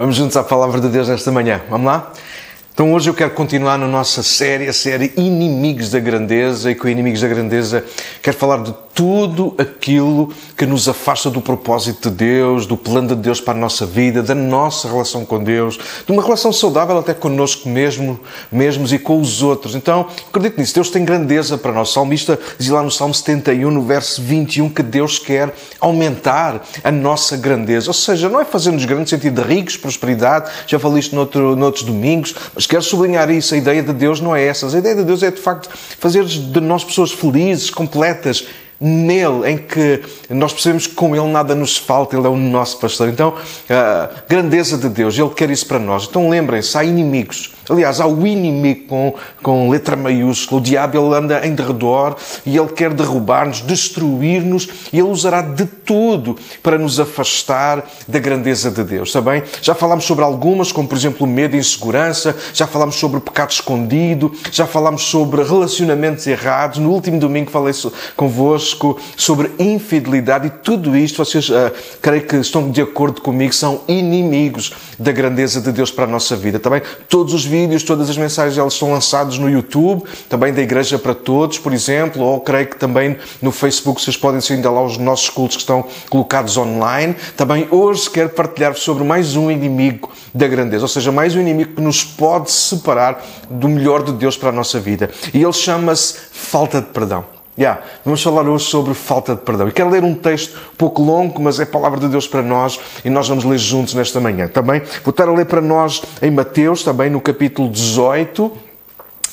Vamos juntos à palavra de Deus nesta manhã. Vamos lá? Então hoje eu quero continuar na nossa série, a série Inimigos da Grandeza, e com Inimigos da Grandeza quero falar de tudo aquilo que nos afasta do propósito de Deus, do plano de Deus para a nossa vida, da nossa relação com Deus, de uma relação saudável até connosco mesmo, mesmos e com os outros. Então, acredito nisso. Deus tem grandeza para nós. O salmista diz lá no Salmo 71, no verso 21, que Deus quer aumentar a nossa grandeza. Ou seja, não é fazer-nos grandes no sentido de ricos, prosperidade, já falei isto noutro, noutros domingos, mas quero sublinhar isso. A ideia de Deus não é essa. A ideia de Deus é, de facto, fazer de nós pessoas felizes, completas, nele, em que nós percebemos que com ele nada nos falta, ele é o nosso pastor. Então, a grandeza de Deus, ele quer isso para nós. Então lembrem-se, há inimigos Aliás, há o inimigo com, com letra maiúscula. O diabo ele anda em derredor e ele quer derrubar-nos, destruir-nos e ele usará de tudo para nos afastar da grandeza de Deus. Está bem? Já falámos sobre algumas, como por exemplo o medo e insegurança, já falámos sobre o pecado escondido, já falámos sobre relacionamentos errados. No último domingo falei convosco sobre infidelidade e tudo isto, vocês uh, creio que estão de acordo comigo, são inimigos da grandeza de Deus para a nossa vida. Também todos os vídeos todas as mensagens elas são lançadas no YouTube, também da Igreja para Todos, por exemplo, ou creio que também no Facebook vocês podem seguir ainda lá os nossos cultos que estão colocados online. Também hoje quero partilhar sobre mais um inimigo da grandeza, ou seja, mais um inimigo que nos pode separar do melhor de Deus para a nossa vida. E ele chama-se falta de perdão. Yeah. Vamos falar hoje sobre falta de perdão. E quero ler um texto pouco longo, mas é palavra de Deus para nós e nós vamos ler juntos nesta manhã. Também vou estar a ler para nós em Mateus, também no capítulo 18. Uh,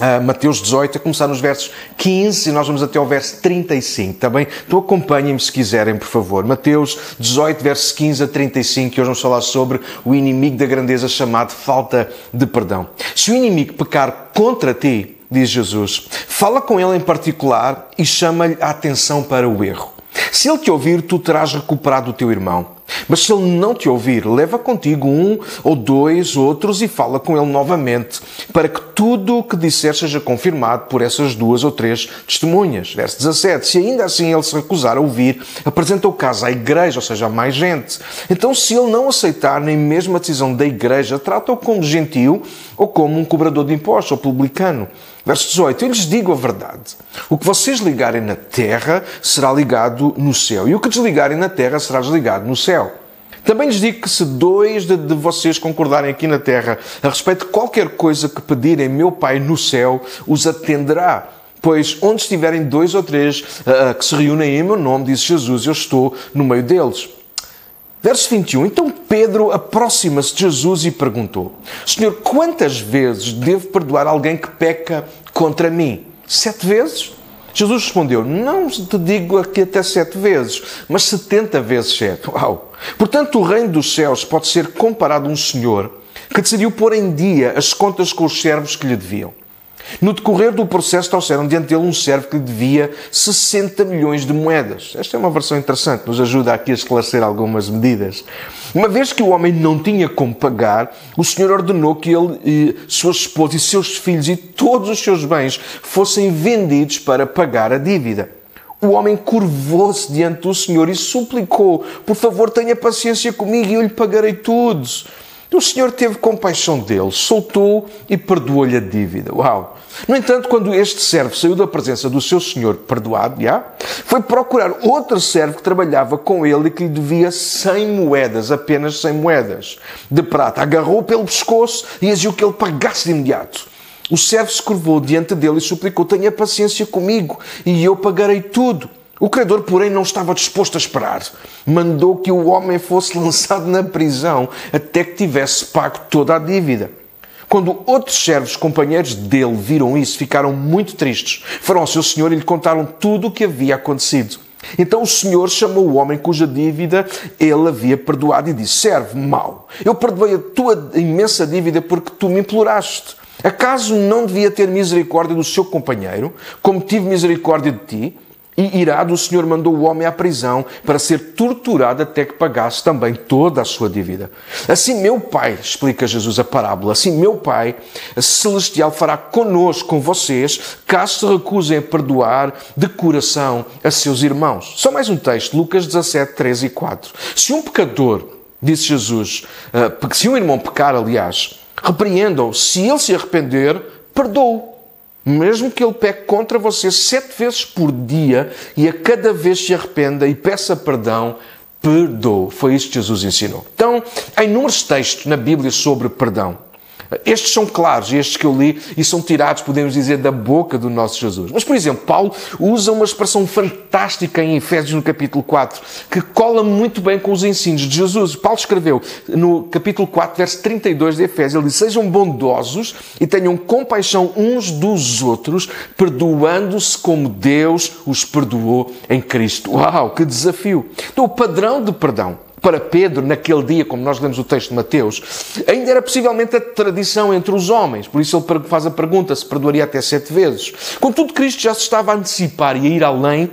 ah, Mateus 18, a começar nos versos 15 e nós vamos até ao verso 35, tá bem? Então acompanhem-me se quiserem, por favor. Mateus 18, versos 15 a 35, e hoje vamos falar sobre o inimigo da grandeza chamado falta de perdão. Se o inimigo pecar contra ti, diz Jesus. Fala com ele em particular e chama-lhe a atenção para o erro. Se ele te ouvir, tu terás recuperado o teu irmão. Mas se ele não te ouvir, leva contigo um ou dois outros e fala com ele novamente, para que tudo o que disser seja confirmado por essas duas ou três testemunhas. Verso 17. Se ainda assim ele se recusar a ouvir, apresenta o caso à igreja, ou seja, a mais gente. Então, se ele não aceitar nem mesmo a decisão da igreja, trata-o como gentil ou como um cobrador de impostos ou publicano. Verso 18: Eu lhes digo a verdade. O que vocês ligarem na terra será ligado no céu, e o que desligarem na terra será desligado no céu. Também lhes digo que se dois de, de, vocês concordarem aqui na terra a respeito de qualquer coisa que pedirem, meu Pai no céu os atenderá. Pois onde estiverem dois ou três uh, que se reúnem em meu nome, diz Jesus, eu estou no meio deles. Verso 21. Então Pedro aproxima-se de Jesus e perguntou: Senhor, quantas vezes devo perdoar alguém que peca contra mim? Sete vezes? Jesus respondeu: Não te digo aqui até sete vezes, mas setenta vezes sete. Uau! Portanto, o reino dos céus pode ser comparado a um senhor que decidiu pôr em dia as contas com os servos que lhe deviam. No decorrer do processo, trouxeram diante dele um servo que lhe devia 60 milhões de moedas. Esta é uma versão interessante, nos ajuda aqui a esclarecer algumas medidas. Uma vez que o homem não tinha como pagar, o Senhor ordenou que ele, sua esposa e seus filhos e todos os seus bens fossem vendidos para pagar a dívida. O homem curvou-se diante do Senhor e suplicou: Por favor, tenha paciência comigo e eu lhe pagarei tudo. O Senhor teve compaixão dele, soltou e perdoou-lhe a dívida. Uau! No entanto, quando este servo saiu da presença do seu senhor perdoado, já, foi procurar outro servo que trabalhava com ele e que lhe devia 100 moedas, apenas 100 moedas de prata. Agarrou pelo pescoço e exigiu que ele pagasse de imediato. O servo se curvou diante dele e suplicou: Tenha paciência comigo e eu pagarei tudo. O credor, porém, não estava disposto a esperar. Mandou que o homem fosse lançado na prisão até que tivesse pago toda a dívida. Quando outros servos, companheiros dele, viram isso, ficaram muito tristes. Foram ao seu senhor e lhe contaram tudo o que havia acontecido. Então o senhor chamou o homem cuja dívida ele havia perdoado e disse: Servo mau, eu perdoei a tua imensa dívida porque tu me imploraste. Acaso não devia ter misericórdia do seu companheiro, como tive misericórdia de ti? E irado, o Senhor mandou o homem à prisão para ser torturado até que pagasse também toda a sua dívida. Assim, meu Pai, explica Jesus a parábola, assim, meu Pai celestial fará conosco, com vocês, caso se recusem a perdoar de coração a seus irmãos. Só mais um texto, Lucas 17, 3 e 4. Se um pecador disse Jesus, porque se um irmão pecar, aliás, repreendam, se ele se arrepender, perdoe. Mesmo que ele peque contra você sete vezes por dia e a cada vez se arrependa e peça perdão, perdoe. Foi isso que Jesus ensinou. Então, há inúmeros textos na Bíblia sobre perdão. Estes são claros, estes que eu li, e são tirados, podemos dizer, da boca do nosso Jesus. Mas, por exemplo, Paulo usa uma expressão fantástica em Efésios, no capítulo 4, que cola muito bem com os ensinos de Jesus. Paulo escreveu no capítulo 4, verso 32 de Efésios, ele diz, sejam bondosos e tenham compaixão uns dos outros, perdoando-se como Deus os perdoou em Cristo. Uau, que desafio! Então, o padrão de perdão para Pedro, naquele dia, como nós lemos o texto de Mateus, ainda era possivelmente a tradição entre os homens. Por isso ele faz a pergunta se perdoaria até sete vezes. Contudo, Cristo já se estava a antecipar e a ir além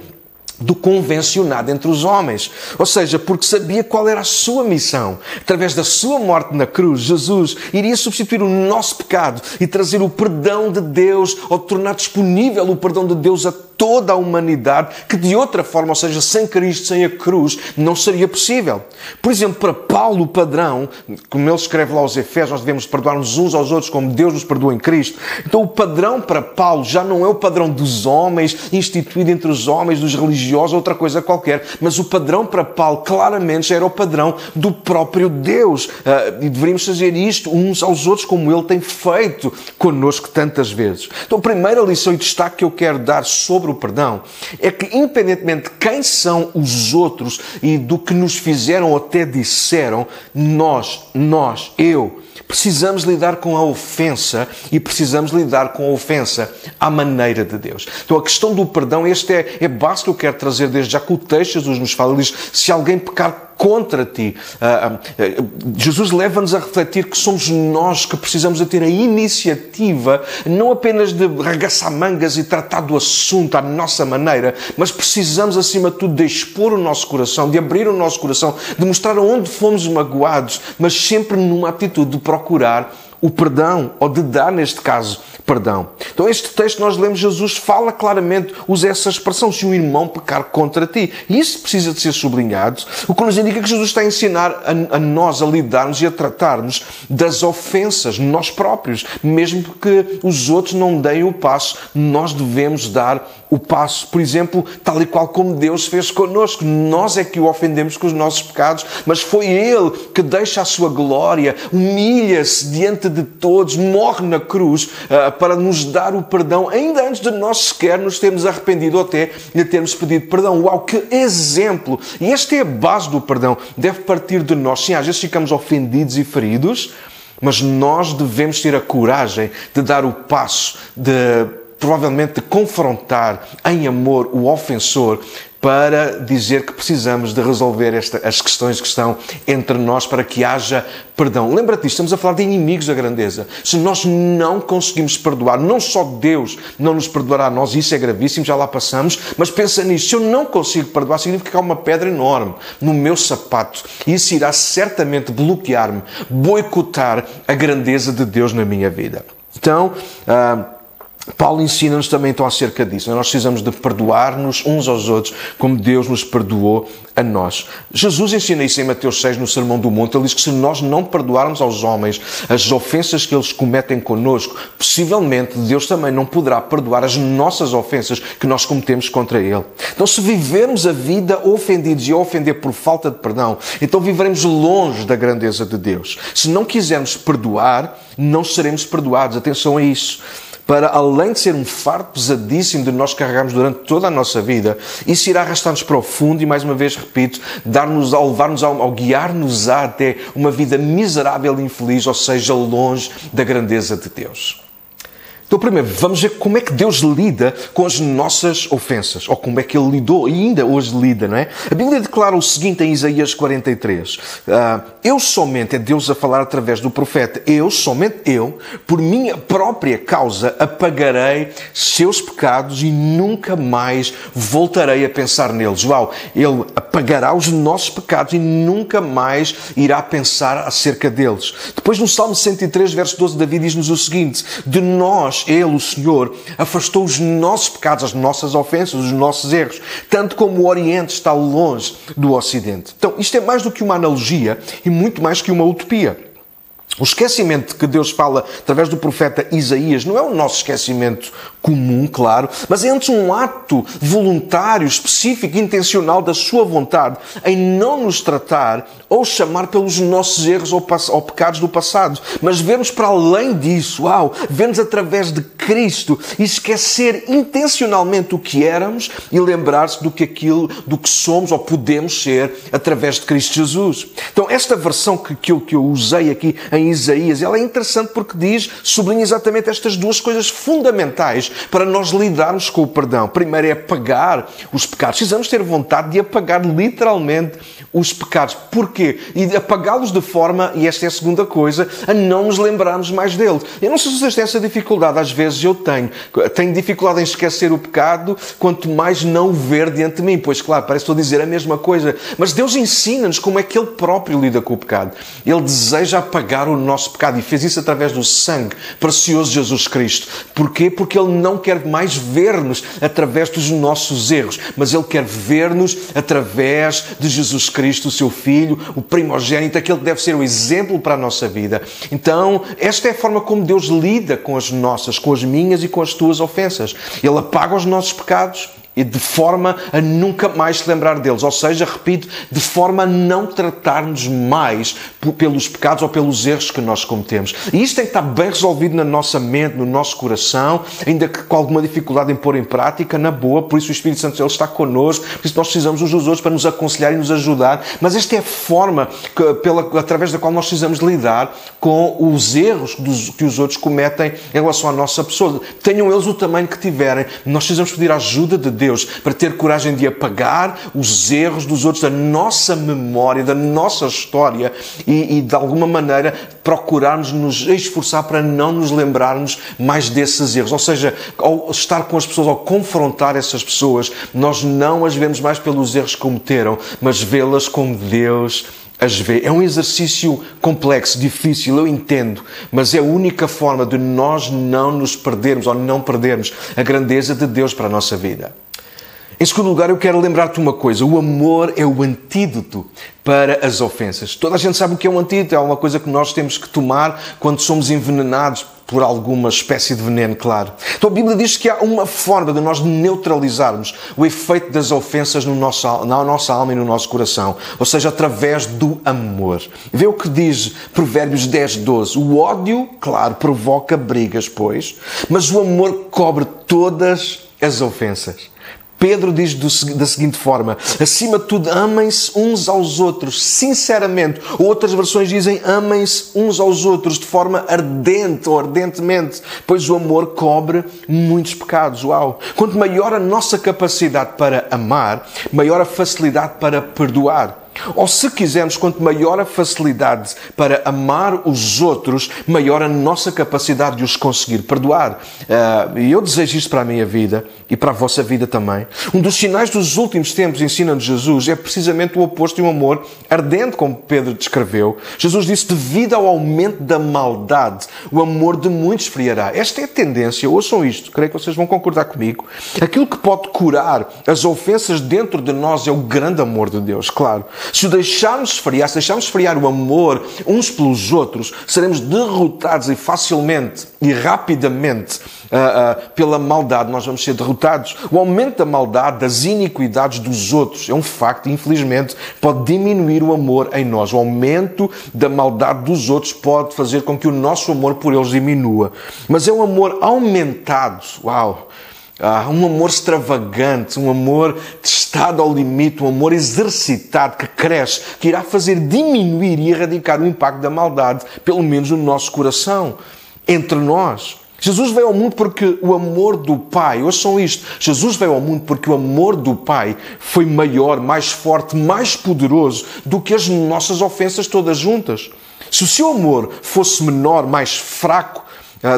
do convencionado entre os homens. Ou seja, porque sabia qual era a sua missão. Através da sua morte na cruz, Jesus iria substituir o nosso pecado e trazer o perdão de Deus, ou tornar disponível o perdão de Deus a toda a humanidade, que de outra forma, ou seja, sem Cristo, sem a cruz, não seria possível. Por exemplo, para Paulo, o padrão, como ele escreve lá aos Efésios, nós devemos perdoar-nos uns aos outros como Deus nos perdoa em Cristo. Então, o padrão para Paulo já não é o padrão dos homens, instituído entre os homens, dos religiosos, outra coisa qualquer, mas o padrão para Paulo claramente já era o padrão do próprio Deus. Uh, e deveríamos fazer isto uns aos outros, como ele tem feito connosco tantas vezes. Então, a primeira lição e destaque que eu quero dar sobre sobre o perdão é que, independentemente de quem são os outros e do que nos fizeram ou até disseram, nós, nós, eu, precisamos lidar com a ofensa e precisamos lidar com a ofensa à maneira de Deus. Então a questão do perdão, este é, é básico que eu quero trazer desde já que o texto Jesus nos fala. Diz, se alguém pecar contra ti. Uh, uh, Jesus leva-nos a refletir que somos nós que precisamos de ter a iniciativa, não apenas de regaçar mangas e tratar do assunto à nossa maneira, mas precisamos, acima de tudo, de expor o nosso coração, de abrir o nosso coração, de mostrar onde fomos magoados, mas sempre numa atitude de procurar o perdão, ou de dar, neste caso, perdão. Então, este texto nós lemos, Jesus fala claramente, usa essa expressão, se um irmão pecar contra ti. E isso precisa de ser sublinhado, o que nos indica que Jesus está a ensinar a, a nós a lidarmos e a tratarmos das ofensas, nós próprios. Mesmo que os outros não deem o passo, nós devemos dar o passo. Por exemplo, tal e qual como Deus fez connosco. Nós é que o ofendemos com os nossos pecados, mas foi Ele que deixa a sua glória, humilha-se diante de todos, morre na cruz uh, para nos dar o perdão, ainda antes de nós sequer nos termos arrependido ou até lhe termos pedido perdão. Uau, que exemplo! E esta é a base do perdão. Deve partir de nós. Sim, às vezes ficamos ofendidos e feridos, mas nós devemos ter a coragem de dar o passo, de provavelmente confrontar em amor o ofensor para dizer que precisamos de resolver esta, as questões que estão entre nós para que haja perdão. Lembra-te estamos a falar de inimigos da grandeza. Se nós não conseguimos perdoar, não só Deus não nos perdoará a nós, isso é gravíssimo, já lá passamos, mas pensa nisso, se eu não consigo perdoar, significa que há uma pedra enorme no meu sapato e isso irá certamente bloquear-me, boicotar a grandeza de Deus na minha vida. Então, uh, Paulo ensina-nos também então acerca disso. Nós precisamos de perdoar-nos uns aos outros como Deus nos perdoou a nós. Jesus ensina isso em Mateus 6 no Sermão do Monte. Ele diz que se nós não perdoarmos aos homens as ofensas que eles cometem conosco, possivelmente Deus também não poderá perdoar as nossas ofensas que nós cometemos contra Ele. Então se vivermos a vida ofendidos e a ofender por falta de perdão, então viveremos longe da grandeza de Deus. Se não quisermos perdoar, não seremos perdoados. Atenção a isso para além de ser um fardo pesadíssimo de nós carregarmos durante toda a nossa vida, isso irá arrastar-nos para o fundo e, mais uma vez, repito, dar-nos, levar-nos ao, ao guiar-nos até uma vida miserável e infeliz, ou seja, longe da grandeza de Deus. Então, primeiro, vamos ver como é que Deus lida com as nossas ofensas, ou como é que Ele lidou e ainda hoje lida, não é? A Bíblia declara o seguinte em Isaías 43: uh, ah, Eu somente, é Deus a falar através do profeta, eu, somente eu, por minha própria causa, apagarei seus pecados e nunca mais voltarei a pensar neles. Uau! Ele apagará os nossos pecados e nunca mais irá pensar acerca deles. Depois, no Salmo 103, verso 12, Davi diz-nos o seguinte: De nós Ele, o Senhor, afastou os nossos pecados, as nossas ofensas, os nossos erros, tanto como o Oriente está longe do Ocidente. Então, isto é mais do que uma analogia e muito mais que uma utopia. O esquecimento que Deus fala através do profeta Isaías não é o nosso esquecimento comum, claro, mas é antes um ato voluntário, específico, intencional da sua vontade em não nos tratar ou chamar pelos nossos erros ou, ou pecados do passado, mas ver-nos para além disso, uau, ver-nos através de Cristo e esquecer intencionalmente o que éramos e lembrar-se do que aquilo, do que somos ou podemos ser através de Cristo Jesus. Então, esta versão que, que, eu, que eu usei aqui em Isaías. Ela é interessante porque diz, sublinha exatamente estas duas coisas fundamentais para nós lidarmos com o perdão. Primeiro é apagar os pecados. Precisamos ter vontade de apagar literalmente os pecados. Porquê? E apagá-los de forma, e esta é a segunda coisa, a não nos lembrarmos mais deles. Eu não sei se vocês têm essa dificuldade, às vezes eu tenho. Tenho dificuldade em esquecer o pecado, quanto mais não o ver diante de mim. Pois claro, parece que estou a dizer a mesma coisa. Mas Deus ensina-nos como é que Ele próprio lida com o pecado. Ele deseja apagar o nosso pecado e fez isso através do sangue precioso de Jesus Cristo. Porquê? Porque Ele não quer mais ver-nos através dos nossos erros, mas Ele quer ver-nos através de Jesus Cristo, o seu Filho, o primogênito, aquele que deve ser o exemplo para a nossa vida. Então, esta é a forma como Deus lida com as nossas, com as minhas e com as tuas ofensas. Ele apaga os nossos pecados e de forma a nunca mais se lembrar deles. Ou seja, repito, de forma a não tratar-nos mais pelos pecados ou pelos erros que nós cometemos. E isto tem que estar bem resolvido na nossa mente, no nosso coração, ainda que com alguma dificuldade em pôr em prática, na boa. Por isso o Espírito Santo ele está connosco, por isso nós precisamos uns dos outros para nos aconselhar e nos ajudar. Mas esta é a forma que, pela, através da qual nós precisamos lidar com os erros dos, que os outros cometem em relação à nossa pessoa. Tenham eles o tamanho que tiverem. Nós precisamos pedir a ajuda de Deus Deus, para ter coragem de apagar os erros dos outros da nossa memória, da nossa história e, e de alguma maneira procurarmos nos esforçar para não nos lembrarmos mais desses erros. Ou seja, ao estar com as pessoas, ao confrontar essas pessoas, nós não as vemos mais pelos erros que cometeram, mas vê-las como Deus as vê. É um exercício complexo, difícil, eu entendo, mas é a única forma de nós não nos perdermos ou não perdermos a grandeza de Deus para a nossa vida. Em segundo lugar, eu quero lembrar-te uma coisa: o amor é o antídoto para as ofensas. Toda a gente sabe o que é um antídoto, é uma coisa que nós temos que tomar quando somos envenenados por alguma espécie de veneno, claro. Então a Bíblia diz que há uma forma de nós neutralizarmos o efeito das ofensas no nosso, na nossa alma e no nosso coração, ou seja, através do amor. Vê o que diz Provérbios 10, 12. O ódio, claro, provoca brigas, pois, mas o amor cobre todas as ofensas. Pedro diz do, da seguinte forma: acima de tudo, amem-se uns aos outros, sinceramente. Outras versões dizem amem-se uns aos outros de forma ardente ou ardentemente, pois o amor cobre muitos pecados. Uau! Quanto maior a nossa capacidade para amar, maior a facilidade para perdoar. Ou se quisermos, quanto maior a facilidade para amar os outros, maior a nossa capacidade de os conseguir perdoar. Uh, e eu desejo isto para a minha vida e para a vossa vida também. Um dos sinais dos últimos tempos, ensina-nos Jesus, é precisamente o oposto de um amor ardente, como Pedro descreveu. Jesus disse: devido ao aumento da maldade, o amor de muitos esfriará. Esta é a tendência, ouçam isto, creio que vocês vão concordar comigo. Aquilo que pode curar as ofensas dentro de nós é o grande amor de Deus, claro. Se o deixarmos esfriar, se deixarmos esfriar o amor uns pelos outros, seremos derrotados e facilmente e rapidamente uh, uh, pela maldade. Nós vamos ser derrotados. O aumento da maldade, das iniquidades dos outros, é um facto, infelizmente, pode diminuir o amor em nós. O aumento da maldade dos outros pode fazer com que o nosso amor por eles diminua. Mas é um amor aumentado. Uau! Ah, um amor extravagante, um amor testado ao limite, um amor exercitado que cresce, que irá fazer diminuir e erradicar o impacto da maldade, pelo menos no nosso coração, entre nós. Jesus veio ao mundo porque o amor do Pai, ouçam isto, Jesus veio ao mundo porque o amor do Pai foi maior, mais forte, mais poderoso do que as nossas ofensas todas juntas. Se o seu amor fosse menor, mais fraco,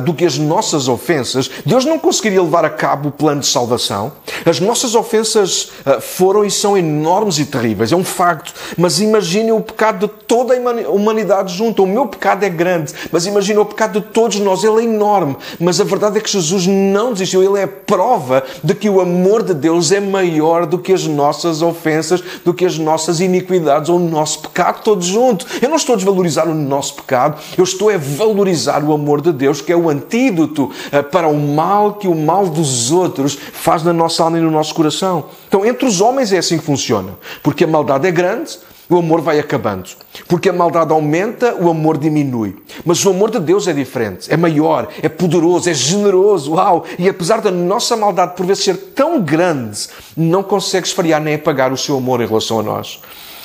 do que as nossas ofensas, Deus não conseguiria levar a cabo o plano de salvação. As nossas ofensas uh, foram e são enormes e terríveis, é um facto. Mas imagine o pecado de toda a humanidade junto. O meu pecado é grande, mas imagine o pecado de todos nós, ele é enorme. Mas a verdade é que Jesus não desistiu, ele é prova de que o amor de Deus é maior do que as nossas ofensas, do que as nossas iniquidades ou o nosso pecado todos juntos. Eu não estou a desvalorizar o nosso pecado, eu estou a valorizar o amor de Deus, que é o antídoto eh, para o mal que o mal dos outros faz na nossa alma e no nosso coração. Então, entre os homens é assim que funciona. Porque a maldade é grande, o amor vai acabando. Porque a maldade aumenta, o amor diminui. Mas o amor de Deus é diferente, é maior, é poderoso, é generoso. Uau! E apesar da nossa maldade por vezes ser tão grande, não consegue esfriar nem apagar o seu amor em relação a nós.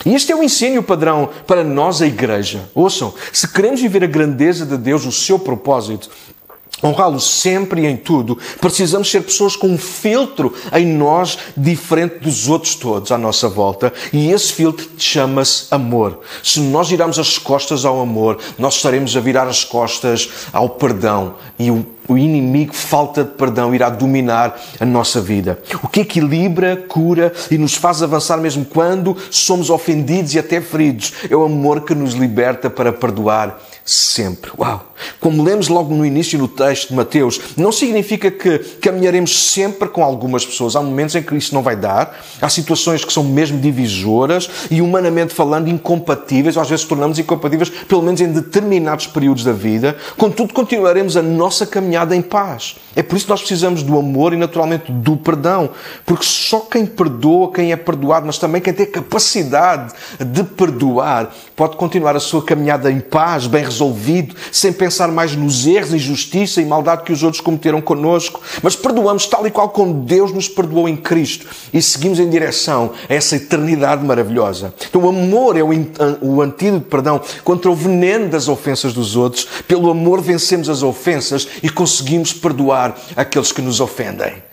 E este é o ensino padrão para nós, a Igreja. Ouçam, se queremos viver a grandeza de Deus, o seu propósito, honrá-lo sempre e em tudo, precisamos ser pessoas com um filtro em nós diferente dos outros todos à nossa volta. E esse filtro chama-se amor. Se nós virarmos as costas ao amor, nós estaremos a virar as costas ao perdão. E o, o inimigo, falta de perdão, irá dominar a nossa vida. O que equilibra, cura e nos faz avançar mesmo quando somos ofendidos e até feridos é o amor que nos liberta para perdoar sempre. Uau! Como lemos logo no início no texto de Mateus, não significa que caminharemos sempre com algumas pessoas. Há momentos em que isso não vai dar. Há situações que são mesmo divisoras e, humanamente falando, incompatíveis. Ou às vezes tornamos incompatíveis, pelo menos em determinados períodos da vida. Contudo, continuaremos a nossa caminhada em paz. É por isso que nós precisamos do amor e, naturalmente, do perdão. Porque só quem perdoa, quem é perdoado, mas também quem tem capacidade de perdoar, pode continuar a sua caminhada em paz, bem resolvido, sem pensar mais nos erros, injustiça e maldade que os outros cometeram connosco, mas perdoamos tal e qual como Deus nos perdoou em Cristo e seguimos em direção a essa eternidade maravilhosa. Então, o amor é o antídoto, perdão, contra o veneno das ofensas dos outros. Pelo amor vencemos as ofensas e conseguimos perdoar aqueles que nos ofendem.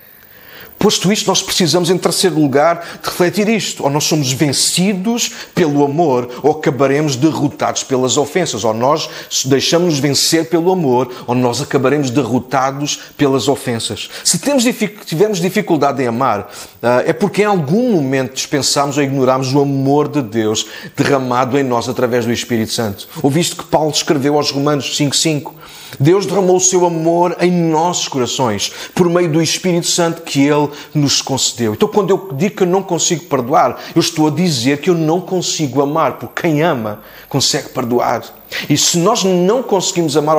Posto isto, nós precisamos, em terceiro lugar, de refletir isto. Ou nós somos vencidos pelo amor, ou acabaremos derrotados pelas ofensas. Ou nós deixamos-nos vencer pelo amor, ou nós acabaremos derrotados pelas ofensas. Se temos, tivermos dificuldade em amar, ah, é porque em algum momento dispensamos ou ignoramos o amor de Deus derramado em nós através do Espírito Santo. Ouviste que Paulo escreveu aos Romanos 5,5? Deus derramou o seu amor em nossos corações por meio do Espírito Santo que Ele nos concedeu. Então, quando eu digo que eu não consigo perdoar, eu estou a dizer que eu não consigo amar, porque quem ama consegue perdoar. E se nós não conseguimos amar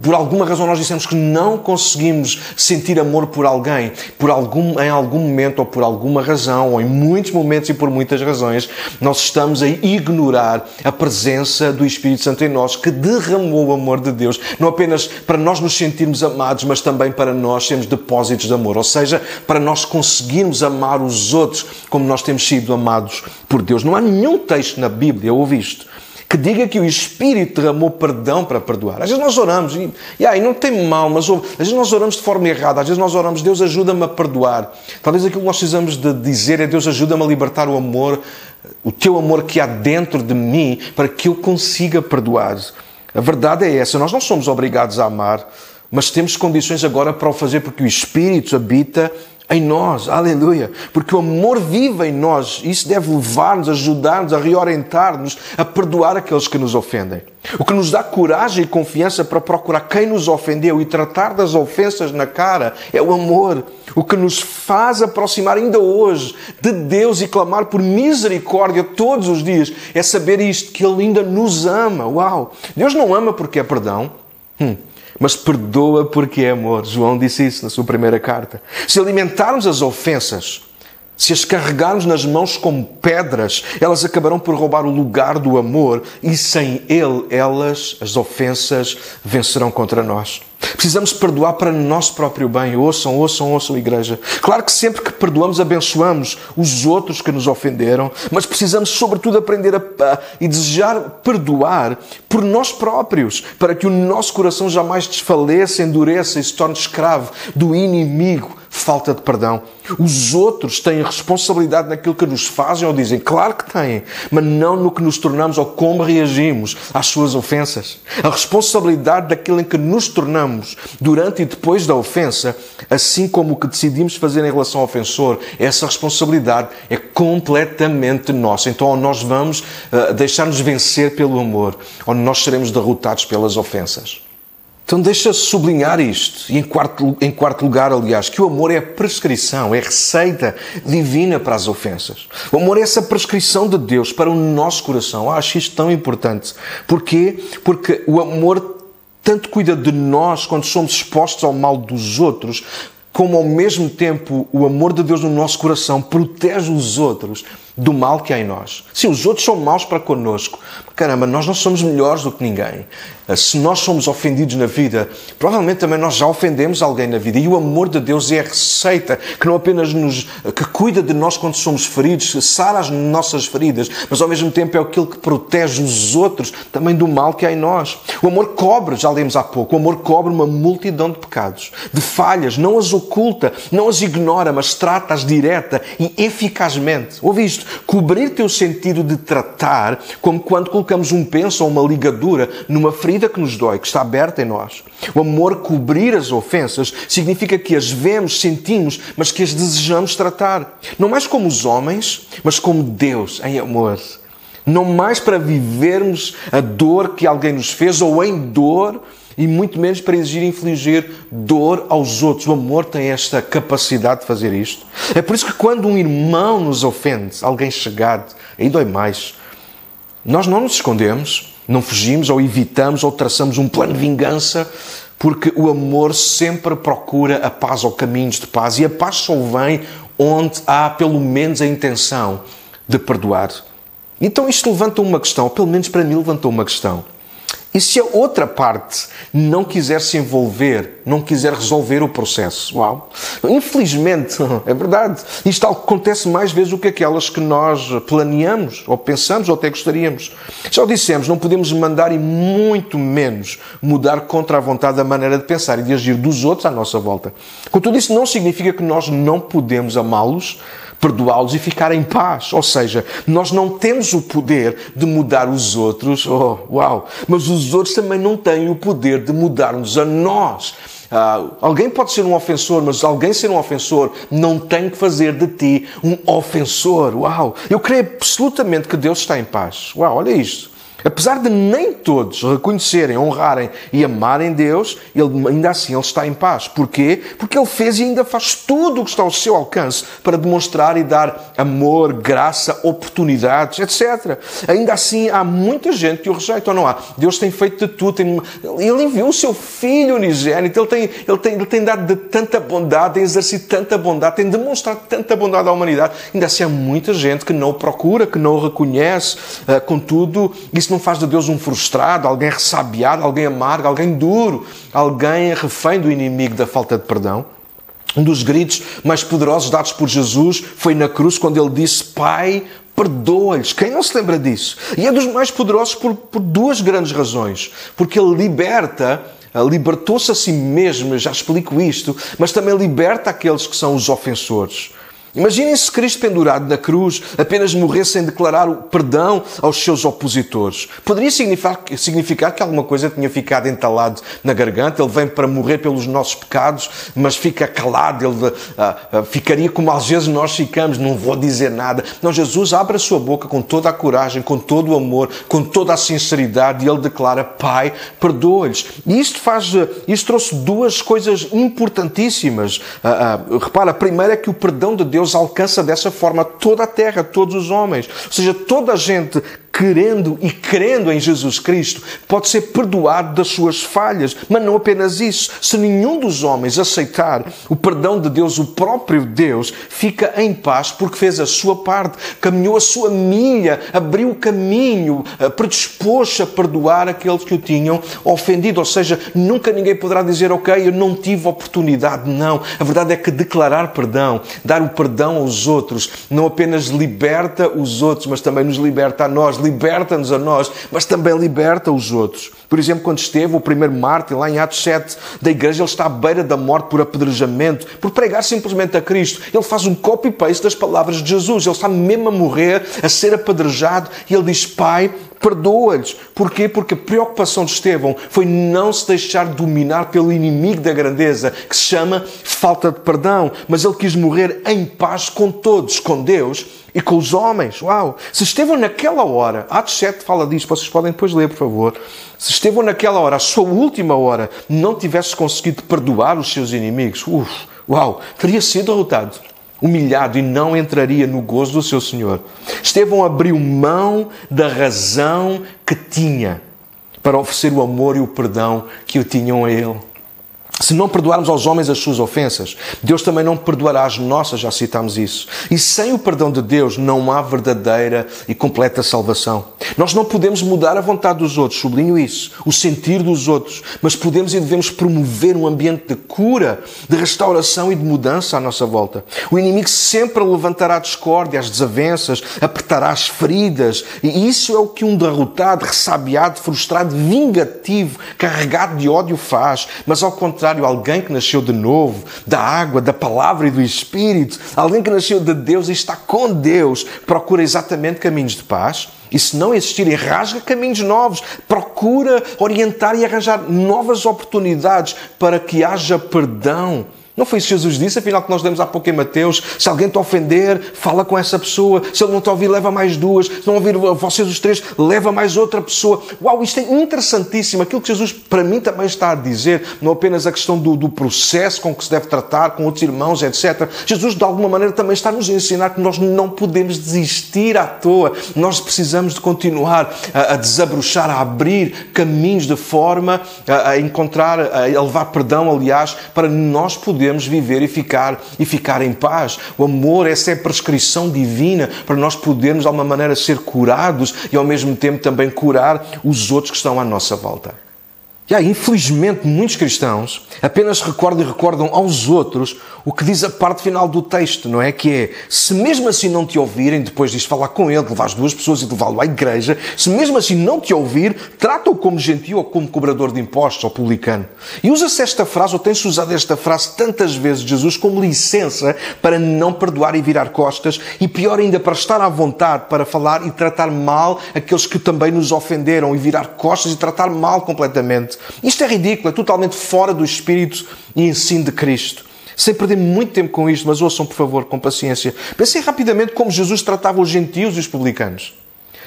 por alguma razão nós dissemos que não conseguimos sentir amor por alguém, por algum, em algum momento ou por alguma razão, ou em muitos momentos e por muitas razões, nós estamos a ignorar a presença do Espírito Santo em nós, que derramou o amor de Deus, não apenas para nós nos sentirmos amados, mas também para nós sermos depósitos de amor, ou seja, para nós conseguirmos amar os outros como nós temos sido amados por Deus. Não há nenhum texto na Bíblia, ouviste, que diga que o Espírito derramou perdão para perdoar. Às vezes nós oramos e, e aí não tem mal, mas às vezes nós oramos de forma errada. Às vezes nós oramos, Deus ajuda-me a perdoar. Talvez aquilo que nós precisamos de dizer é Deus ajuda-me a libertar o amor, o teu amor que há dentro de mim para que eu consiga perdoar. A verdade é essa, nós não somos obrigados a amar, mas temos condições agora para o fazer porque o Espírito habita em nós, aleluia, porque o amor vive em nós, isso deve levar-nos, ajudar-nos, a reorientar-nos, a perdoar aqueles que nos ofendem. O que nos dá coragem e confiança para procurar quem nos ofendeu e tratar das ofensas na cara é o amor. O que nos faz aproximar ainda hoje de Deus e clamar por misericórdia todos os dias é saber isto, que Ele ainda nos ama. Uau! Deus não ama porque é perdão. Hum mas perdoa porque é amor. João disse isso na sua primeira carta. Se alimentarmos as ofensas, se as carregarmos nas mãos como pedras, elas acabarão por roubar o lugar do amor e sem ele, elas, as ofensas, vencerão contra nós. Precisamos perdoar para nosso próprio bem. Ouçam, ouçam, ouçam, igreja. Claro que sempre que perdoamos, abençoamos os outros que nos ofenderam, mas precisamos, sobretudo, aprender a, a, e desejar perdoar por nós próprios, para que o nosso coração jamais desfaleça, endureça e se torne escravo do inimigo falta de perdão. Os outros têm responsabilidade naquilo que nos fazem ou dizem. Claro que têm, mas não no que nos tornamos ou como reagimos às suas ofensas. A responsabilidade daquilo em que nos tornamos durante e depois da ofensa, assim como o que decidimos fazer em relação ao ofensor, essa responsabilidade é completamente nossa. Então, ou nós vamos uh, deixar-nos vencer pelo amor, ou nós seremos derrotados pelas ofensas. Então deixa sublinhar isto. E em quarto, em quarto lugar, aliás, que o amor é a prescrição, é a receita divina para as ofensas. O amor é essa prescrição de Deus para o nosso coração. Acho isto tão importante. Porquê? Porque o amor tanto cuida de nós quando somos expostos ao mal dos outros, como ao mesmo tempo o amor de Deus no nosso coração protege os outros do mal que há em nós. Sim, os outros são maus para connosco. Caramba, nós não somos melhores do que ninguém. Ah, se nós somos ofendidos na vida, provavelmente também nós já ofendemos alguém na vida. E o amor de Deus é a receita que não apenas nos, que cuida de nós quando somos feridos, sara as nossas feridas, mas ao mesmo tempo é aquilo que protege os outros também do mal que há em nós. O amor cobre, já lemos há pouco, o amor cobre uma multidão de pecados, de falhas, não as oculta, não as ignora, mas trata-as direta e eficazmente. Ouve isto? Cobrir tem o sentido de tratar, como quando colocamos um penso ou uma ligadura numa ferida que nos dói, que está aberta em nós. O amor cobrir as ofensas significa que as vemos, sentimos, mas que as desejamos tratar. Não mais como os homens, mas como Deus em amor. Não mais para vivermos a dor que alguém nos fez ou em dor, e muito menos para exigir infligir dor aos outros. O amor tem esta capacidade de fazer isto. É por isso que quando um irmão nos ofende, alguém chegado, aí dói mais. Nós não nos escondemos, não fugimos ou evitamos ou traçamos um plano de vingança, porque o amor sempre procura a paz ou caminhos de paz e a paz só vem onde há pelo menos a intenção de perdoar. Então isto levanta uma questão, ou pelo menos para mim levantou uma questão. E se a outra parte não quiser se envolver, não quiser resolver o processo? Uau! Infelizmente, é verdade. Isto acontece mais vezes do que aquelas que nós planeamos, ou pensamos, ou até gostaríamos. Já o dissemos, não podemos mandar e muito menos mudar contra a vontade a maneira de pensar e de agir dos outros à nossa volta. Contudo, isso não significa que nós não podemos amá-los perdoá-los e ficar em paz. Ou seja, nós não temos o poder de mudar os outros, oh, uau, mas os outros também não têm o poder de mudar-nos a nós. Uh, alguém pode ser um ofensor, mas alguém ser um ofensor não tem que fazer de ti um ofensor. Uau! Eu creio absolutamente que Deus está em paz. Uau, olha isto. Apesar de nem todos reconhecerem, honrarem e amarem Deus, ele, ainda assim ele está em paz. Porquê? Porque ele fez e ainda faz tudo o que está ao seu alcance para demonstrar e dar amor, graça, oportunidades, etc. Ainda assim há muita gente que o rejeita ou não há. Deus tem feito de tudo. Tem, ele enviou o seu filho unigênito. Ele tem, ele, tem, ele tem dado de tanta bondade, tem exercido tanta bondade, tem demonstrado tanta bondade à humanidade. Ainda assim há muita gente que não o procura, que não o reconhece. Uh, contudo, isso isso não faz de Deus um frustrado, alguém ressabiado, alguém amargo, alguém duro, alguém refém do inimigo da falta de perdão. Um dos gritos mais poderosos dados por Jesus foi na cruz quando ele disse: Pai, perdoa-lhes. Quem não se lembra disso? E é dos mais poderosos por, por duas grandes razões. Porque ele liberta libertou-se a si mesmo, já explico isto, mas também liberta aqueles que são os ofensores. Imaginem se Cristo pendurado na cruz apenas morresse sem declarar o perdão aos seus opositores. Poderia significar, que alguma coisa tinha ficado entalado na garganta, ele vem para morrer pelos nossos pecados, mas fica calado, ele uh, uh, ficaria como às vezes nós ficamos, não vou dizer nada. Não, Jesus abre a sua boca com toda a coragem, com todo o amor, com toda a sinceridade e ele declara, Pai, perdoa-lhes. E isto faz, isto trouxe duas coisas importantíssimas. Uh, repara, a primeira é que o perdão de Deus alcança dessa forma toda a terra, todos os homens. Ou seja, toda a gente querendo e crendo em Jesus Cristo, pode ser perdoado das suas falhas. Mas não apenas isso. Se nenhum dos homens aceitar o perdão de Deus, o próprio Deus fica em paz porque fez a sua parte, caminhou a sua milha, abriu o caminho, eh, predisposto a perdoar aqueles que o tinham ofendido. Ou seja, nunca ninguém poderá dizer, ok, eu não tive oportunidade. Não. A verdade é que declarar perdão, dar o perdão aos outros, não apenas liberta os outros, mas também nos liberta a nós liberta-nos a nós, mas também liberta os outros. Por exemplo, quando esteve o primeiro mártir, lá em Atos 7 da igreja, ele está à beira da morte por apedrejamento, por pregar simplesmente a Cristo. Ele faz um copy-paste das palavras de Jesus. Ele está mesmo a morrer, a ser apedrejado, e ele diz: Pai, perdoa-lhes. Porquê? Porque a preocupação de Estevão foi não se deixar dominar pelo inimigo da grandeza, que se chama falta de perdão. Mas ele quis morrer em paz com todos, com Deus e com os homens. Uau! Se Estevão naquela hora, Atos 7 fala disso, vocês podem depois ler, por favor. Se Estevão naquela hora, a sua última hora, não tivesse conseguido perdoar os seus inimigos, uf, uau, teria sido derrotado humilhado e não entraria no gozo do seu Senhor. Estevão abriu mão da razão que tinha para oferecer o amor e o perdão que o tinham a ele. Se não perdoarmos aos homens as suas ofensas, Deus também não perdoará as nossas, já citamos isso. E sem o perdão de Deus não há verdadeira e completa salvação. Nós não podemos mudar a vontade dos outros, sublinho isso, o sentir dos outros, mas podemos e devemos promover um ambiente de cura, de restauração e de mudança à nossa volta. O inimigo sempre levantará a discórdia, as desavenças, apertará as feridas, e isso é o que um derrotado, ressabiado, frustrado, vingativo, carregado de ódio faz, mas ao contrário, contrário, alguém que nasceu de novo, da água, da palavra e do Espírito, alguém que nasceu de Deus e está com Deus, procura exatamente caminhos de paz. E se não existirem, rasga caminhos novos, procura orientar e arranjar novas oportunidades para que haja perdão não foi isso que Jesus disse, afinal, que nós lemos há pouco em Mateus? Se alguém te ofender, fala com essa pessoa. Se ele não te ouvir, leva mais duas. Se não ouvir vocês os três, leva mais outra pessoa. Uau, isto é interessantíssimo. Aquilo que Jesus, para mim, também está a dizer, não apenas a questão do, do processo com que se deve tratar com outros irmãos, etc. Jesus, de alguma maneira, também está a nos ensinar que nós não podemos desistir à toa. Nós precisamos de continuar a, a desabrochar, a abrir caminhos de forma a, a encontrar, a levar perdão, aliás, para nós podermos podemos viver e ficar, e ficar em paz. O amor, essa é a prescrição divina para nós podermos, de alguma maneira, ser curados e, ao mesmo tempo, também curar os outros que estão à nossa volta. E aí, infelizmente, muitos cristãos apenas recordam e recordam aos outros o que diz a parte final do texto, não é? Que é, se mesmo assim não te ouvirem, depois diz falar com ele, levar as duas pessoas e levá-lo à igreja, se mesmo assim não te ouvir, trata-o como gentil ou como cobrador de impostos ou publicano. E usa-se esta frase, ou tem-se usado esta frase tantas vezes, Jesus, como licença para não perdoar e virar costas, e pior ainda, para estar à vontade para falar e tratar mal aqueles que também nos ofenderam, e virar costas e tratar mal completamente. Isto é ridículo, é totalmente fora do espírito e ensino de Cristo. Sem perder muito tempo com isto, mas ouçam, por favor, com paciência. Pensem rapidamente como Jesus tratava os gentios e os publicanos.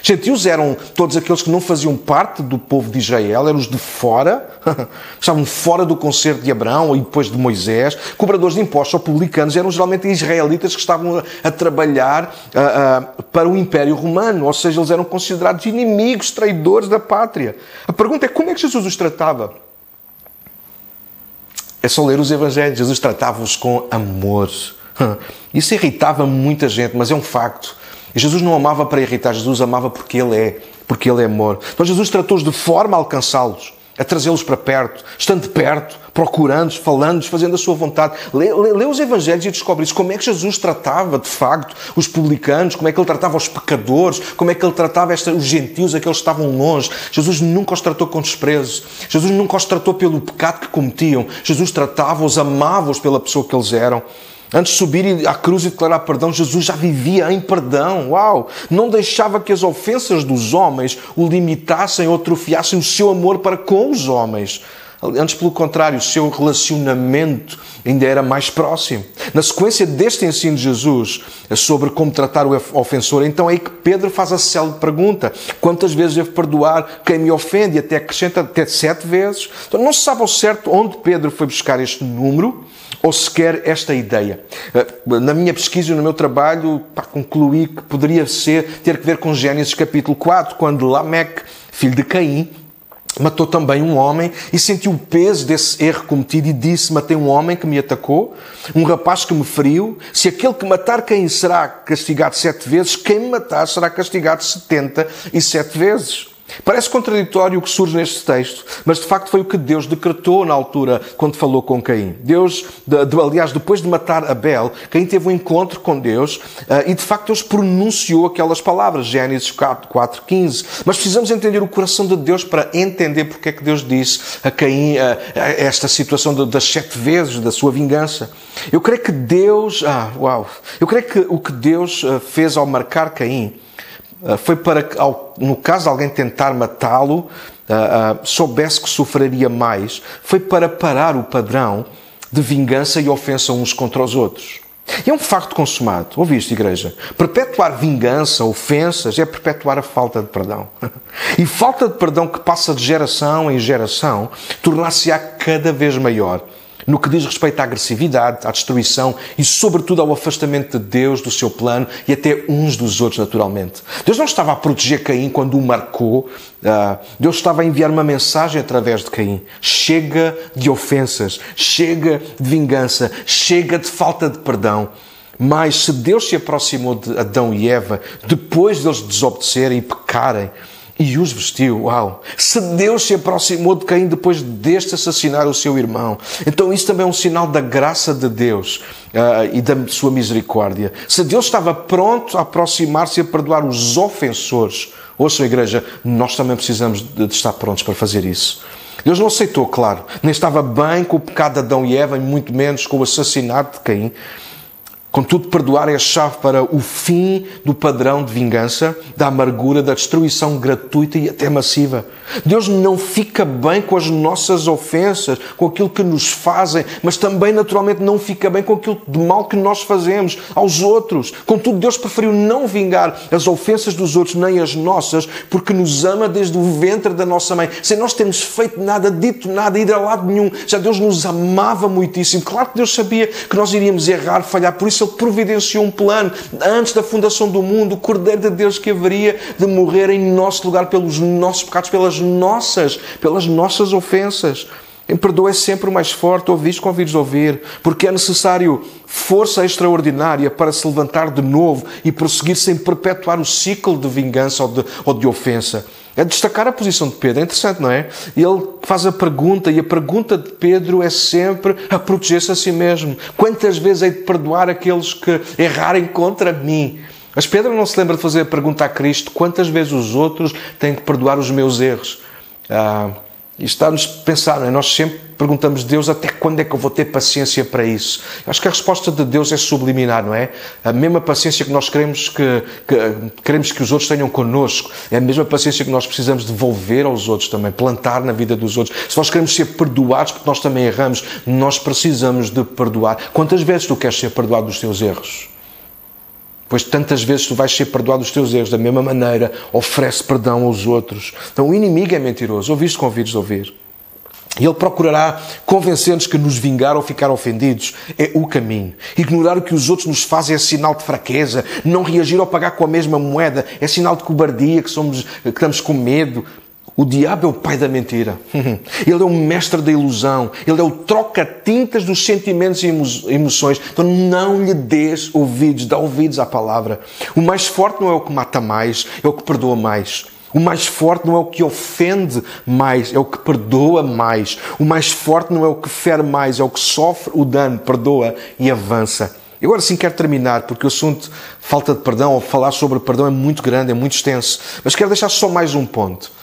Gentios eram todos aqueles que não faziam parte do povo de Israel, eram os de fora, estavam fora do concerto de Abraão e depois de Moisés. Cobradores de impostos ou publicanos eram geralmente israelitas que estavam a, trabalhar uh, uh, para o Império Romano, ou seja, eles eram considerados inimigos, traidores da pátria. A pergunta é como é que Jesus os tratava? É só ler os Evangelhos. Jesus tratava-os com amor. Isso irritava muita gente, mas é um facto. E Jesus não amava para irritar, Jesus amava porque Ele é, porque Ele é amor. Então Jesus tratou-os de forma a alcançá-los, a trazê-los para perto, estando de perto, procurando-os, falando-os, fazendo a sua vontade. Lê, lê, lê, os Evangelhos e descobre. Como é que Jesus tratava, de facto, os publicanos, como é que Ele tratava os pecadores, como é que Ele tratava esta, os gentios, aqueles que estavam longe. Jesus nunca os tratou com desprezo. Jesus nunca os tratou pelo pecado que cometiam. Jesus tratava-os, amava-os pela pessoa que eles eram. Antes de subir à cruz e declarar perdão, Jesus já vivia em perdão. Uau! Não deixava que as ofensas dos homens o limitassem ou atrofiassem o seu amor para com os homens. Antes, pelo contrário, o seu relacionamento ainda era mais próximo. Na sequência deste ensino de Jesus sobre como tratar o ofensor, então é aí que Pedro faz a célebre pergunta: quantas vezes devo perdoar quem me ofende? Até acrescenta até sete vezes. Então não se sabe ao certo onde Pedro foi buscar este número ou sequer esta ideia. Eh, na minha pesquisa e no meu trabalho, pá, concluí que poderia ser, ter que ver com Gênesis capítulo 4, quando Lameque, filho de Caim, matou também um homem e sentiu o peso desse erro cometido e disse: Matei um homem que me atacou, um rapaz que me feriu. Se aquele que matar quem será castigado sete vezes, quem me matar será castigado setenta e sete vezes. Parece contraditório o que surge neste texto, mas de facto foi o que Deus decretou na altura quando falou com Caim. Deus, de, de, aliás, depois de matar Abel, Caim teve um encontro com Deus uh, e de facto Deus pronunciou aquelas palavras, Gênesis 4, 4, 15. Mas precisamos entender o coração de Deus para entender porque é que Deus disse a Caim uh, esta situação de, das sete vezes da sua vingança. Eu creio que Deus, ah, uau, eu creio que o que Deus uh, fez ao marcar Caim foi para que, no caso de alguém tentar matá-lo, ah, ah, soubesse que sofreria mais. Foi para parar o padrão de vingança e ofensa uns contra os outros. E é um facto consumado. Ouviste, igreja? Perpetuar vingança, ofensas, é perpetuar a falta de perdão. E falta de perdão que passa de geração em geração tornar-se-á cada vez maior no que diz respeito à agressividade, à destruição e, sobretudo, ao afastamento de Deus, do seu plano e até uns dos outros, naturalmente. Deus não estava a proteger Caim quando o marcou, ah, Deus estava a enviar uma mensagem através de Caim. Chega de ofensas, chega de vingança, chega de falta de perdão. Mas se Deus se aproximou de Adão e Eva depois deles desobedecerem e pecarem, e os vestiu. Uau! Se Deus se aproximou de Caim depois deste assassinar o seu irmão, então isso também é um sinal da graça de Deus uh, e da sua misericórdia. Se Deus estava pronto a aproximar-se e a perdoar os ofensores, ouçam, igreja, nós também precisamos de estar prontos para fazer isso. Deus não aceitou, claro, nem estava bem com o pecado de Adão e Eva, e muito menos com o assassinato de Caim. Contudo, perdoar é a chave para o fim do padrão de vingança, da amargura, da destruição gratuita e até massiva. Deus não fica bem com as nossas ofensas, com aquilo que nos fazem, mas também, naturalmente, não fica bem com aquilo de mal que nós fazemos aos outros. Contudo, Deus preferiu não vingar as ofensas dos outros, nem as nossas, porque nos ama desde o ventre da nossa mãe. Sem nós termos feito nada, dito nada, ido a lado nenhum. Já Deus nos amava muitíssimo. Claro que Deus sabia que nós iríamos errar, falhar, por isso Ele providenciou um plano antes da fundação do mundo, o Cordeiro de Deus que haveria de morrer em nosso lugar pelos nossos pecados, pelas nossas, pelas nossas ofensas. Quem perdoa é sempre o mais forte, ouviste, convides a ouvir, porque é necessário força extraordinária para se levantar de novo e prosseguir sem perpetuar o ciclo de vingança ou de, ou de ofensa é destacar a posição de Pedro. É interessante, não é? Ele faz a pergunta e a pergunta de Pedro é sempre a proteger-se a si mesmo. Quantas vezes hei de perdoar aqueles que errarem contra mim? Mas Pedro não se lembra de fazer a pergunta a Cristo: quantas vezes os outros têm que perdoar os meus erros? Ah, e está-nos a pensar, não é? Nós sempre perguntamos, Deus, até quando é que eu vou ter paciência para isso? Acho que a resposta de Deus é subliminar, não é? A mesma paciência que nós queremos que, que, queremos que os outros tenham connosco, é a mesma paciência que nós precisamos devolver aos outros também, plantar na vida dos outros. Se nós queremos ser perdoados, porque nós também erramos, nós precisamos de perdoar. Quantas vezes tu queres ser perdoado dos teus erros? Pois tantas vezes tu vais ser perdoado dos teus erros da mesma maneira, oferece perdão aos outros. Então o inimigo é mentiroso. Ouviste convidos a ouvir. E ele procurará convencer-nos que nos vingar ou ficar ofendidos é o caminho. Ignorar o que os outros nos fazem é sinal de fraqueza. Não reagir ou pagar com a mesma moeda é sinal de cobardia, que, somos, que estamos com medo. O diabo é o pai da mentira. Ele é o mestre da ilusão. Ele é o troca-tintas dos sentimentos e emoções. Então não lhe dês ouvidos, dá ouvidos à palavra. O mais forte não é o que mata mais, é o que perdoa mais. O mais forte não é o que ofende mais, é o que perdoa mais. O mais forte não é o que fere mais, é o que sofre o dano, perdoa e avança. Eu agora sim quero terminar, porque o assunto falta de perdão, ou falar sobre perdão é muito grande, é muito extenso. Mas quero deixar só mais um ponto.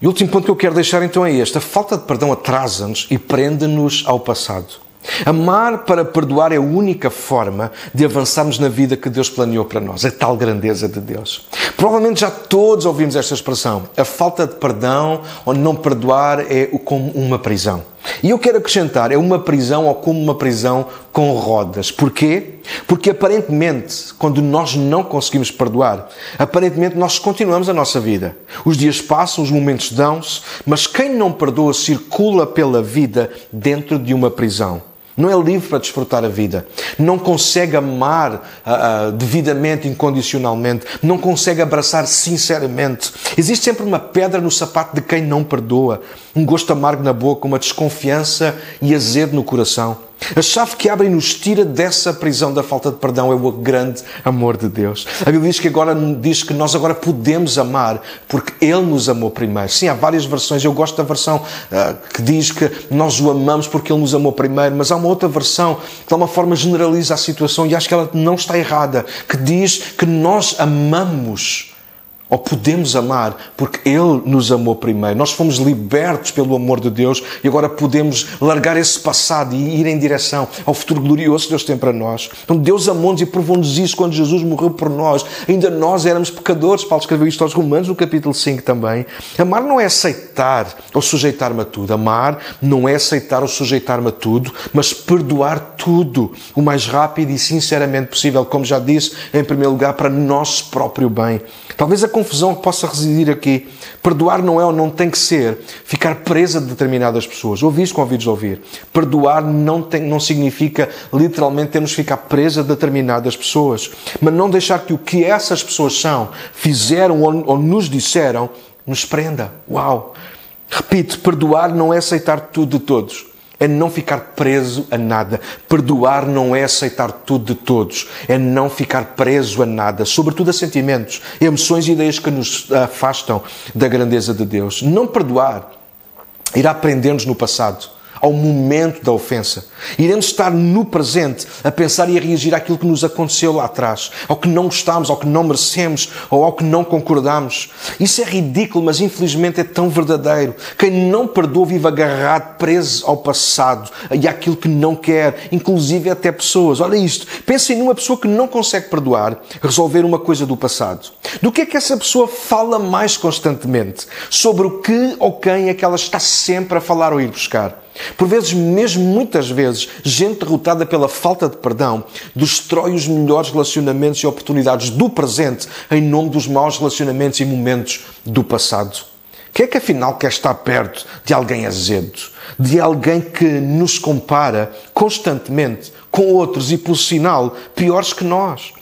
E o último ponto que eu quero deixar então é este: a falta de perdão atrasa-nos e prende-nos ao passado. Amar para perdoar é a única forma de avançarmos na vida que Deus planeou para nós, a tal grandeza de Deus. Provavelmente já todos ouvimos esta expressão. A falta de perdão ou não perdoar é como uma prisão. E eu quero acrescentar, é uma prisão ou como uma prisão com rodas. Porquê? Porque aparentemente, quando nós não conseguimos perdoar, aparentemente nós continuamos a nossa vida. Os dias passam, os momentos dão-se, mas quem não perdoa circula pela vida dentro de uma prisão. Não é livre para desfrutar a vida. Não consegue amar uh, uh, devidamente, incondicionalmente. Não consegue abraçar sinceramente. Existe sempre uma pedra no sapato de quem não perdoa. Um gosto amargo na boca, uma desconfiança e azedo no coração. A chave que abre e nos tira dessa prisão da falta de perdão é o grande amor de Deus. A Bíblia diz que agora diz que nós agora podemos amar porque Ele nos amou primeiro. Sim, há várias versões. Eu gosto da versão uh, que diz que nós o amamos porque Ele nos amou primeiro, mas há uma outra versão que de alguma forma generaliza a situação e acho que ela não está errada, que diz que nós amamos ou podemos amar porque Ele nos amou primeiro. Nós fomos libertos pelo amor de Deus e agora podemos largar esse passado e ir em direção ao futuro glorioso que Deus tem para nós. Então Deus amou-nos e provou-nos isso quando Jesus morreu por nós. Ainda nós éramos pecadores. Paulo escreveu isto aos Romanos no capítulo 5 também. Amar não é aceitar ou sujeitar-me a tudo. Amar não é aceitar ou sujeitar-me a tudo, mas perdoar tudo o mais rápido e sinceramente possível, como já disse, em primeiro lugar, para nosso próprio bem. Talvez a confusão que possa residir aqui, perdoar não é ou não tem que ser ficar presa de determinadas pessoas. Ouvi isso com ouvidos ouvir. Perdoar não, tem, não significa literalmente termos que ficar presa de determinadas pessoas, mas não deixar que o que essas pessoas são, fizeram ou, ou nos disseram, nos prenda. Uau! Repito, perdoar não é aceitar tudo de todos é não ficar preso a nada. Perdoar não é aceitar tudo de todos. É não ficar preso a nada, sobretudo a sentimentos, emoções e ideias que nos afastam da grandeza de Deus. Não perdoar irá prender-nos no passado ao momento da ofensa. Iremos estar no presente a pensar e a reagir àquilo que nos aconteceu lá atrás, ao que não gostamos, ao que não merecemos ou ao que não concordamos. Isso é ridículo, mas infelizmente é tão verdadeiro. Quem não perdoa vive agarrado, preso ao passado e àquilo que não quer, inclusive até pessoas. Olha isto. Pensem numa pessoa que não consegue perdoar, resolver uma coisa do passado. Do que é que essa pessoa fala mais constantemente? Sobre o que ou quem é que ela está sempre a falar ou ir buscar? Por vezes, mesmo muitas vezes, gente derrotada pela falta de perdão destrói os melhores relacionamentos e oportunidades do presente em nome dos maus relacionamentos e momentos do passado. Quem é que afinal quer estar perto de alguém azedo? De alguém que nos compara constantemente com outros e, por sinal, piores que nós?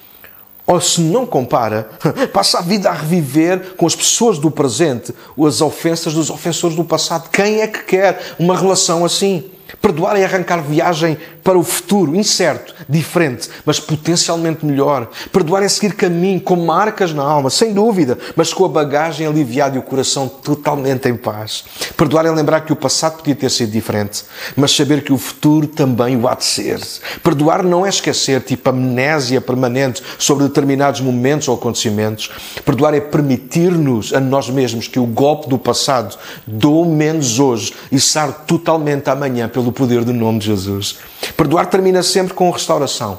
Ou se não compara, passa a vida a reviver com as pessoas do presente as ofensas dos ofensores do passado. Quem é que quer uma relação assim? Perdoar é arrancar viagem para o futuro, incerto, diferente, mas potencialmente melhor. Perdoar é seguir caminho com marcas na alma, sem dúvida, mas com a bagagem aliviada e o coração totalmente em paz. Perdoar é lembrar que o passado podia ter sido diferente, mas saber que o futuro também o há de ser. Perdoar não é esquecer, tipo amnésia permanente sobre determinados momentos ou acontecimentos. Perdoar é permitir-nos a nós mesmos que o golpe do passado dou menos hoje e sar totalmente amanhã pelo poder do nome de Jesus. Perdoar termina sempre com restauração.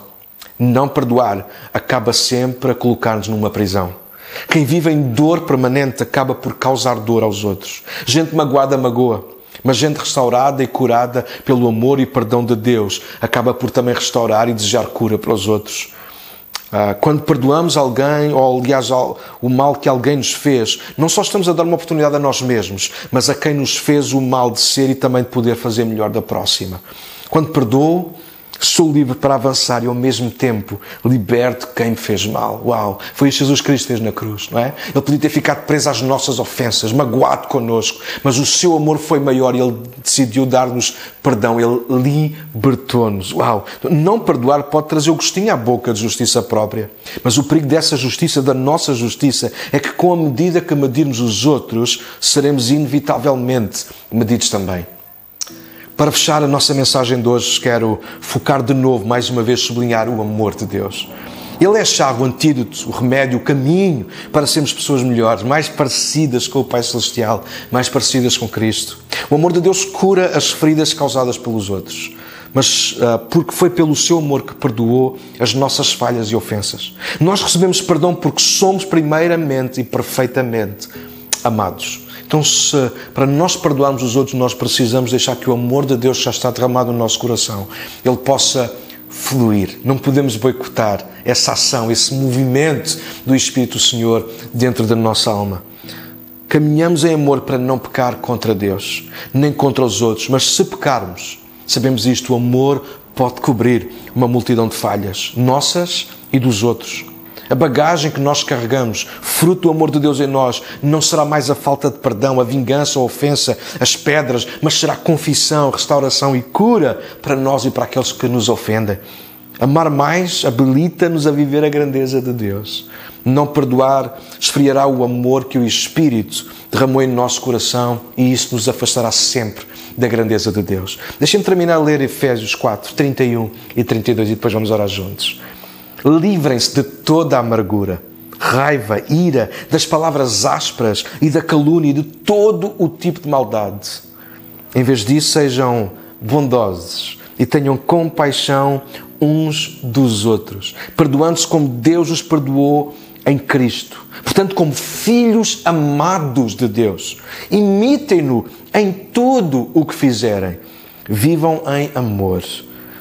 Não perdoar acaba sempre a colocar-nos numa prisão. Quem vive em dor permanente acaba por causar dor aos outros. Gente magoada magoa. Mas gente restaurada e curada pelo amor e perdão de Deus acaba por também restaurar e desejar cura para os outros. Ah, quando perdoamos alguém, ou aliás o mal que alguém nos fez, não só estamos a dar uma oportunidade a nós mesmos, mas a quem nos fez o mal de ser e também de poder fazer melhor da próxima. Quando perdoo, Sou livre para avançar e ao mesmo tempo liberto quem me fez mal. Uau! Foi isso que Jesus Cristo fez na cruz, não é? Ele podia ter ficado preso às nossas ofensas, magoado connosco, mas o seu amor foi maior e ele decidiu dar-nos perdão. Ele libertou-nos. Uau! Não perdoar pode trazer o gostinho à boca de justiça própria, mas o perigo dessa justiça, da nossa justiça, é que com a medida que medirmos os outros, seremos inevitavelmente medidos também. Para fechar a nossa mensagem de hoje, quero focar de novo, mais uma vez, sublinhar o amor de Deus. Ele é a chave, o antídoto, o remédio, o caminho para sermos pessoas melhores, mais parecidas com o Pai Celestial, mais parecidas com Cristo. O amor de Deus cura as feridas causadas pelos outros, mas uh, porque foi pelo seu amor que perdoou as nossas falhas e ofensas. Nós recebemos perdão porque somos primeiramente e perfeitamente amados. Então, se para nós perdoarmos os outros, nós precisamos deixar que o amor de Deus já está derramado no nosso coração, ele possa fluir. Não podemos boicotar essa ação, esse movimento do Espírito Senhor dentro da nossa alma. Caminhamos em amor para não pecar contra Deus, nem contra os outros, mas se pecarmos, sabemos isto, o amor pode cobrir uma multidão de falhas, nossas e dos outros. A bagagem que nós carregamos, fruto do amor de Deus em nós, não será mais a falta de perdão, a vingança, a ofensa, as pedras, mas será confissão, restauração e cura para nós e para aqueles que nos ofendem. Amar mais habilita-nos a viver a grandeza de Deus. Não perdoar esfriará o amor que o Espírito derramou em nosso coração e isso nos afastará sempre da grandeza de Deus. Deixem-me terminar a ler Efésios 4, 31 e 32 e depois vamos orar juntos. Livrem-se de toda a amargura, raiva, ira, das palavras ásperas e da calúnia e de todo o tipo de maldade. Em vez disso, sejam bondosos e tenham compaixão uns dos outros, perdoando-se como Deus os perdoou em Cristo. Portanto, como filhos amados de Deus, imitem-no em tudo o que fizerem. Vivam em amor,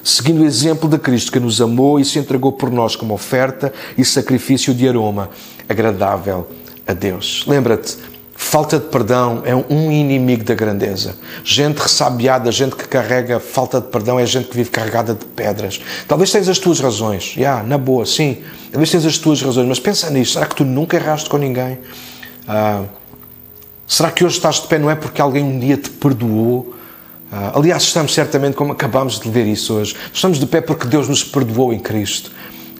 seguindo o exemplo de Cristo que nos amou e se entregou por nós como oferta e sacrifício de aroma agradável a Deus. Lembra-te, Falta de perdão é um inimigo da grandeza. Gente ressabiada, gente que carrega falta de perdão é gente que vive carregada de pedras. Talvez tenhas as tuas razões. Já, yeah, na boa, sim. Talvez tenhas as tuas razões, mas pensa nisso. Será que tu nunca erraste com ninguém? Ah, será que hoje estás de pé não é porque alguém um dia te perdoou? Ah, aliás, estamos certamente, como acabamos de ver isso hoje, estamos de pé porque Deus nos perdoou em Cristo.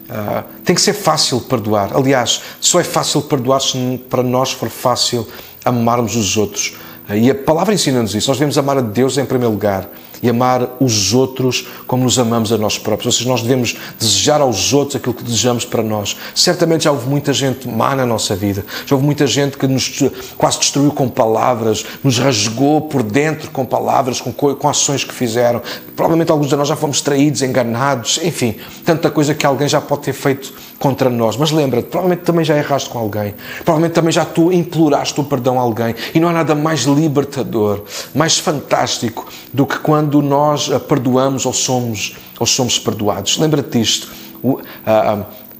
Uh, tem que ser fácil perdoar. Aliás, só é fácil perdoar se para nós for fácil amarmos os outros. Uh, e a palavra ensina-nos isso. Nós devemos amar a Deus em primeiro lugar e amar os outros como nos amamos a nós próprios. Ou seja, nós devemos desejar aos outros aquilo que desejamos para nós. Certamente já houve muita gente má na nossa vida, já houve muita gente que nos quase destruiu com palavras, nos rasgou por dentro com palavras, com, com ações que fizeram. Provavelmente alguns de nós já fomos traídos, enganados, enfim, tanta coisa que alguém já pode ter feito contra nós. Mas lembra-te, provavelmente também já erraste com alguém, provavelmente também já tu imploraste o perdão a alguém. E não há nada mais libertador, mais fantástico do que quando nós perdoamos ou somos, ou somos perdoados. Lembra-te disto. O,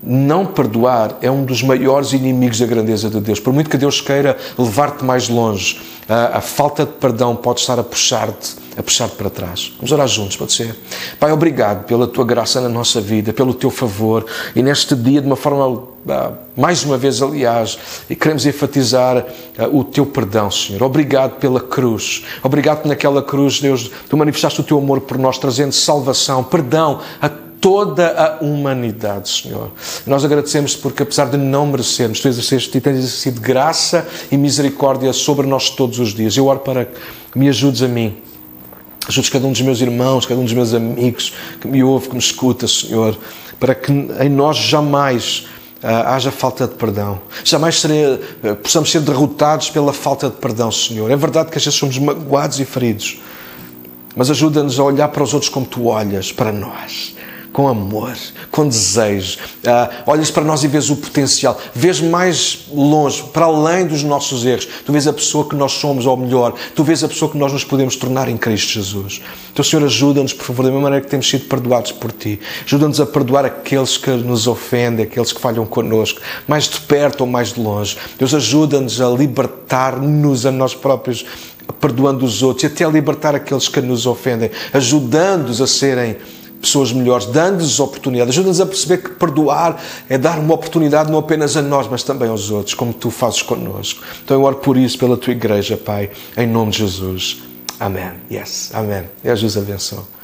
não perdoar é um dos maiores inimigos da grandeza de Deus. Por muito que Deus queira levar-te mais longe, a, a, falta de perdão pode estar a puxar-te, a puxar-te para trás. Vamos orar juntos, pode ser? Pai, obrigado pela tua graça na nossa vida, pelo teu favor e neste dia, de uma forma, mais uma vez, aliás, e queremos enfatizar o teu perdão, Senhor. Obrigado pela cruz. Obrigado que naquela cruz, Deus, tu manifestaste o teu amor por nós, trazendo salvação, perdão a toda a humanidade, Senhor. Nós agradecemos porque, apesar de não merecermos, tu exerceste e tens exercido graça e misericórdia sobre nós todos os dias. Eu oro para que me ajudes a mim. Ajudes cada um dos meus irmãos, cada um dos meus amigos que me ouve, que me escuta, Senhor, para que em nós jamais uh, haja falta de perdão. Jamais serei, uh, possamos ser derrotados pela falta de perdão, Senhor. É verdade que às vezes somos magoados e feridos, mas ajuda-nos a olhar para os outros como tu olhas para nós com amor, com desejo. Uh, olhas para nós e vês o potencial, vês mais longe, para além dos nossos erros. Tu vês a pessoa que nós somos, ou melhor, tu vês a pessoa que nós nos podemos tornar em Cristo Jesus. Então, Senhor, ajuda-nos, por favor, da mesma maneira que temos sido perdoados por Ti. Ajuda-nos a perdoar aqueles que nos ofendem, aqueles que falham connosco, mais de perto ou mais de longe. Deus, ajuda-nos a libertar-nos a nós próprios perdoando os outros e até a libertar aqueles que nos ofendem, ajudando-os a serem pessoas melhores, dando-lhes oportunidade. Ajuda-nos a perceber que perdoar é dar uma oportunidade não apenas a nós, mas também aos outros, como tu fazes connosco. Então eu oro por isso, pela tua igreja, Pai, em nome de Jesus. Amém. Yes. Amém. Jesus abençoe.